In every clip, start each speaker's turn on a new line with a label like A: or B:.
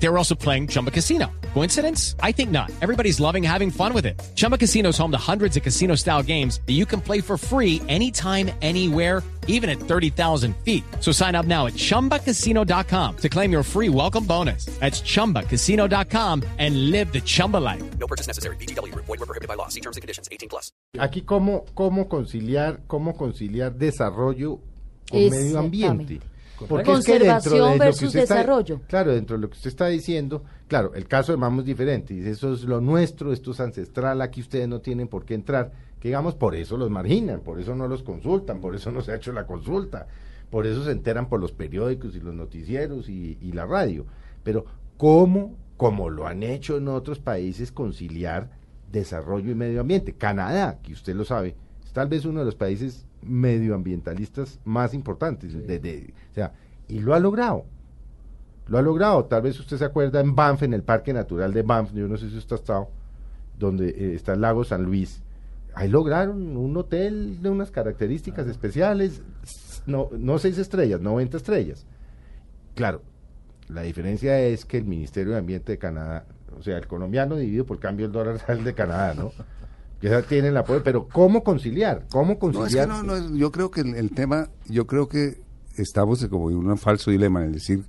A: They were also playing Chumba Casino. Coincidence? I think not. Everybody's loving having fun with it. Chumba Casino is home to hundreds of casino style games that you can play for free anytime, anywhere, even at 30,000 feet. So sign up now at chumbacasino.com to claim your free welcome bonus. That's chumbacasino.com and live the Chumba life.
B: No purchase necessary. BGW. Void were prohibited by law. See terms and conditions. 18 plus.
C: Aquí cómo, cómo conciliar, cómo conciliar desarrollo con medio ambiente. Porque es que dentro
D: Conservación
C: de lo que
D: versus
C: usted está-
D: desarrollo.
C: claro, dentro de lo que usted está diciendo, claro, el caso de Mamo es diferente. Dice, eso es lo nuestro, esto es ancestral, aquí ustedes no tienen por qué entrar. Que digamos, por eso los marginan, por eso no los consultan, por eso no se ha hecho la consulta, por eso se enteran por los periódicos y los noticieros y, y la radio. Pero, ¿cómo, como lo han hecho en otros países, conciliar desarrollo y medio ambiente? Canadá, que usted lo sabe, tal vez uno de los países medioambientalistas más importantes. de- de- o sea, y lo ha logrado. Lo ha logrado. Tal vez usted se acuerda en Banff, en el Parque Natural de Banff, yo no sé si usted ha estado, donde eh, está el lago San Luis. Ahí lograron un hotel de unas características especiales, no, no seis estrellas, 90 estrellas. Claro, la diferencia es que el Ministerio de Ambiente de Canadá, o sea, el colombiano dividido por cambio el dólar real de Canadá, ¿no? Que ya tienen la apoyo, pero ¿cómo conciliar? ¿Cómo
E: No, es que
C: conciliar?
E: no, no, es- yo creo que el, el tema, yo creo que estamos como en un falso dilema, en decir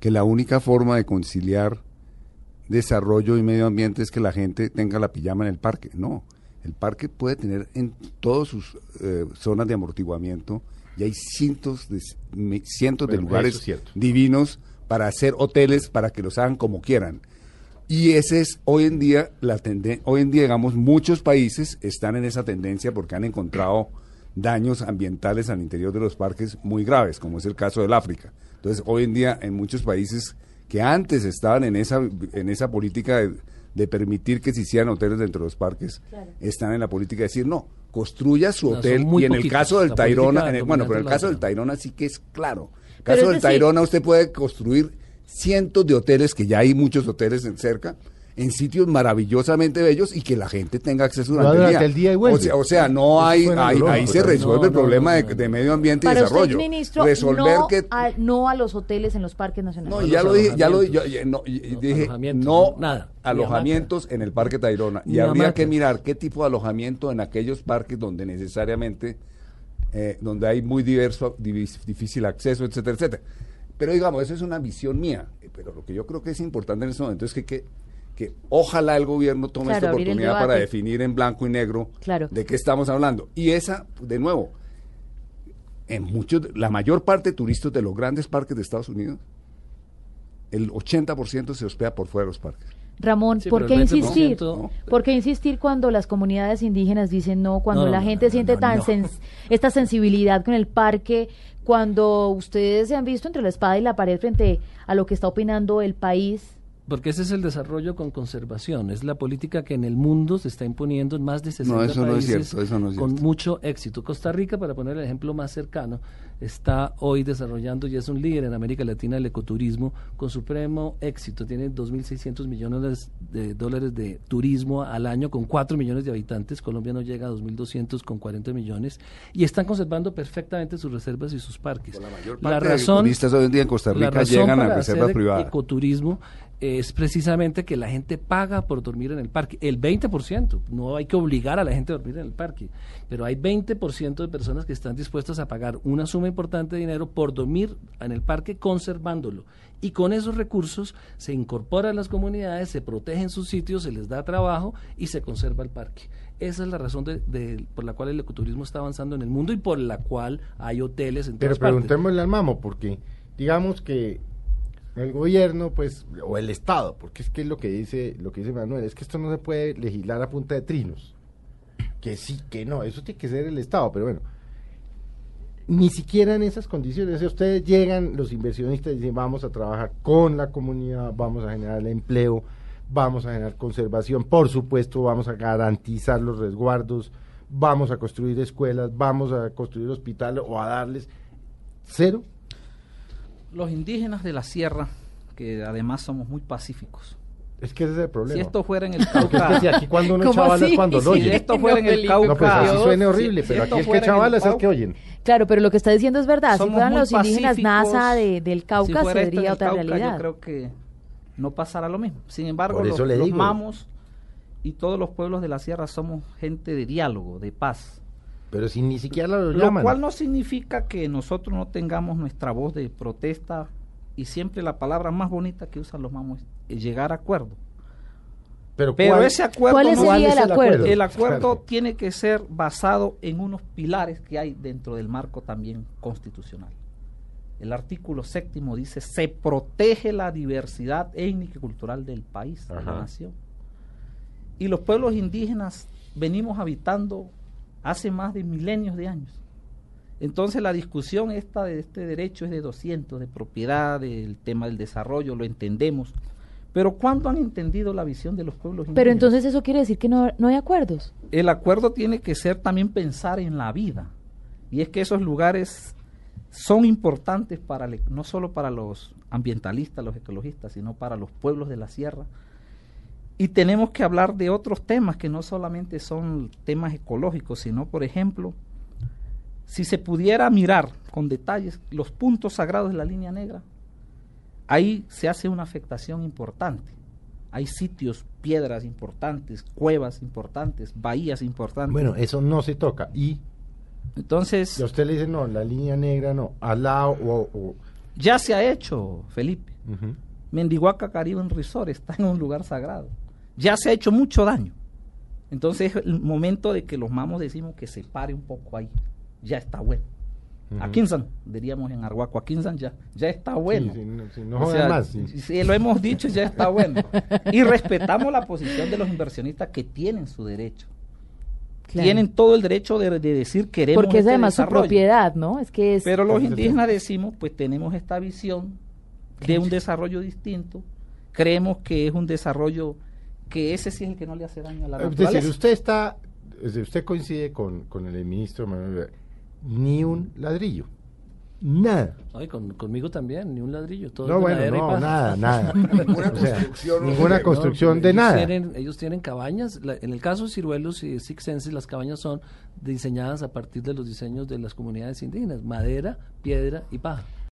E: que la única forma de conciliar desarrollo y medio ambiente es que la gente tenga la pijama en el parque. No, el parque puede tener en todas sus eh, zonas de amortiguamiento y hay cientos de, cientos de lugares
C: es
E: divinos para hacer hoteles para que los hagan como quieran. Y ese es hoy en día la tendencia, hoy en día digamos muchos países están en esa tendencia porque han encontrado daños ambientales al interior de los parques muy graves, como es el caso del África. Entonces, hoy en día en muchos países que antes estaban en esa en esa política de, de permitir que se hicieran hoteles dentro de los parques, están en la política de decir, no, construya su
F: No,
E: hotel
F: muy
E: y en el caso del en el- bueno, pero en el caso del Tayrona sí que es claro. En el caso del
D: decir-
E: Tayrona usted puede construir cientos de hoteles, que ya hay muchos hoteles en cerca, en sitios maravillosamente bellos y que la gente tenga acceso durante,
C: durante el día y.
E: O sea, o sea, no hay,
C: suena
E: ahí, se
C: ¿no?
E: resuelve
F: No,
E: el problema
F: no,
E: de,
F: no.
E: de medio ambiente y desarrollo.
D: usted, ministro,
E: Resolver
D: no,
E: que
D: a, no a los hoteles en los parques nacionales.
E: no, ya lo dije, ya lo ya- no, y- y
F: No,
E: dije,
F: alojamientos,
E: no
F: nada,
E: alojamientos en el Parque Tayrona. Y habría que mirar qué tipo de alojamiento en aquellos parques donde necesariamente, eh, donde hay muy diverso, difícil acceso, etcétera, etcétera. Pero digamos, eso es una visión mía. Pero lo que yo creo que es importante en este momento es que, que, que ojalá el gobierno tome
D: Claro,
E: esta oportunidad para definir en blanco y negro
D: Claro.
E: de qué estamos hablando. Y esa, de nuevo, en muchos, la mayor parte de turistas de los grandes parques de Estados Unidos, el 80% se hospeda por fuera de los parques.
D: Ramón,
F: Sí,
D: ¿por qué insistir?
F: 20%,
D: ¿Por qué insistir cuando las comunidades indígenas dicen no, cuando
F: No,
D: la gente
F: no,
D: siente tan sens- esta sensibilidad con el parque, cuando ustedes se han visto entre la espada y la pared frente a lo que está opinando el país?
F: Porque ese es el desarrollo con conservación, es la política que en el mundo se está imponiendo en más de 60
E: No, eso no es
F: países
E: cierto, eso no es
F: con
E: cierto.
F: mucho éxito. Costa Rica, para poner el ejemplo más cercano, está hoy desarrollando y es un líder en América Latina del ecoturismo con supremo éxito. Tiene 2.600 millones de dólares de turismo al año con 4 millones de habitantes. Colombia no llega a 2.200 con 40 millones y están conservando perfectamente sus reservas y sus parques. La,
E: parte de
F: razón
E: turistas hoy en día en Costa
F: la
E: Rica llegan a reservas privadas.
F: ecoturismo es precisamente que la gente paga por dormir en el parque. El 20%, no hay que obligar a la gente a dormir en el parque, pero hay 20% de personas que están dispuestas a pagar una suma importante de dinero por dormir en el parque conservándolo. Y con esos recursos se incorporan las comunidades, se protegen sus sitios, se les da trabajo y se conserva el parque. Esa es la razón de, de- por la cual el ecoturismo está avanzando en el mundo y por la cual hay hoteles en
C: Pero
F: todas partes.
C: preguntémosle al mamo, porque digamos que el gobierno, pues, o el Estado, porque es que es lo que dice, lo que dice Manuel, es que esto no se puede legislar a punta de trinos. Que sí, que no, eso tiene que ser el Estado, pero bueno. Ni siquiera en esas condiciones, sea, ustedes llegan, los inversionistas dicen, vamos a trabajar con la comunidad, vamos a generar empleo, vamos a generar conservación, por supuesto, vamos a garantizar los resguardos, vamos a construir escuelas, vamos a construir hospitales o a darles cero.
G: Los indígenas de la sierra, que además somos muy pacíficos,
C: Es que ese es el problema.
G: Si esto fuera en el
C: Porque es
G: Cauca,
C: que si aquí cuando uno
D: ¿Cómo
C: chavala
D: así?
C: es cuando lo
G: si
C: oye.
G: esto fuera en el Cauca,
C: No, pues así suene horrible,
G: si-
C: pero
G: si
C: aquí el que chavala es el
G: Cauca,
C: que oyen.
D: Claro, pero lo que está diciendo es verdad. Si
G: Somos
D: fueran
G: muy
D: los indígenas. NASA de- del
G: si
D: Cauca, sería
G: el
D: otra
G: Cauca,
D: realidad.
G: Yo creo que no pasará lo mismo. Sin embargo, los, los mamos y todos los pueblos de la sierra somos gente de diálogo, de paz.
C: Pero si ni siquiera lo
G: Lo
C: llaman.
G: cual no significa que nosotros no tengamos nuestra voz de protesta y siempre la palabra más bonita que usan los mamos es llegar a acuerdo.
C: Pero,
G: Pero
C: ¿cuál-
G: ese acuerdo
D: ¿Cuál
G: no-
D: sería
C: es
D: el
C: el
D: acuerdo?
C: acuerdo?
G: el acuerdo
C: Claro.
G: tiene que ser basado en unos pilares que hay dentro del marco también constitucional. El artículo séptimo dice, se protege la diversidad étnica y cultural del país, de la nación. Y los pueblos indígenas venimos habitando hace más de milenios de años. Entonces la discusión esta de este derecho es de 200, de propiedad, del tema del desarrollo, lo entendemos. Pero ¿cuándo han entendido la visión de los pueblos indígenas?
D: Pero entonces eso quiere decir que no, no hay acuerdos.
G: el acuerdo tiene que ser también pensar en la vida. Y es que esos lugares son importantes para el- no solo para los ambientalistas, los ecologistas, sino para los pueblos de la sierra. Y tenemos que hablar de otros temas que no solamente son temas ecológicos, sino, por ejemplo, si se pudiera mirar con detalles los puntos sagrados de la línea negra, ahí se hace una afectación importante. Hay sitios, piedras importantes, cuevas importantes, bahías importantes.
C: Bueno, eso no se toca. Y
G: Entonces,
C: y a usted le dice, no, la línea negra no, al lado o... o-
G: ya se ha hecho, Felipe.
C: Ujú.
G: Mendihuaca Caribe en Resort está en un lugar sagrado. Ya se ha hecho mucho daño. Entonces es el momento de que los mamos decimos que se pare un poco ahí. Ya está bueno. A Quinzan, diríamos en Arhuaco, a Quinzan ya, ya está bueno.
C: Sí, sí, no, sí, no
G: O sea,
C: más. sí.
G: sí, lo hemos dicho, ya está bueno. Y respetamos la posición de los inversionistas que tienen su derecho.
D: Claro.
G: Tienen todo el derecho de, de decir queremos
D: Porque es
G: este
D: además su propiedad, ¿no? Es que es...
G: Pero los indígenas decimos, pues tenemos esta visión de un desarrollo distinto. Creemos que es un desarrollo que ese sí es el que no le hace daño a la
C: Es
G: naturaleza.
C: decir, usted está, es usted coincide con, con el ministro Manuel. Ni un ladrillo. Nada.
F: Ay, con- conmigo también, ni un ladrillo. Todo
C: No,
F: es
C: bueno, no, nada, nada.
E: Ninguna
C: O sea,
E: construcción, no
C: ninguna
E: sé.
C: construcción
F: No,
C: de
F: ellos
C: nada.
F: Tienen, ellos tienen cabañas. la- en el caso de Ciruelos y Sixenses, las cabañas son diseñadas a partir de los diseños de las comunidades indígenas: madera, piedra y paja.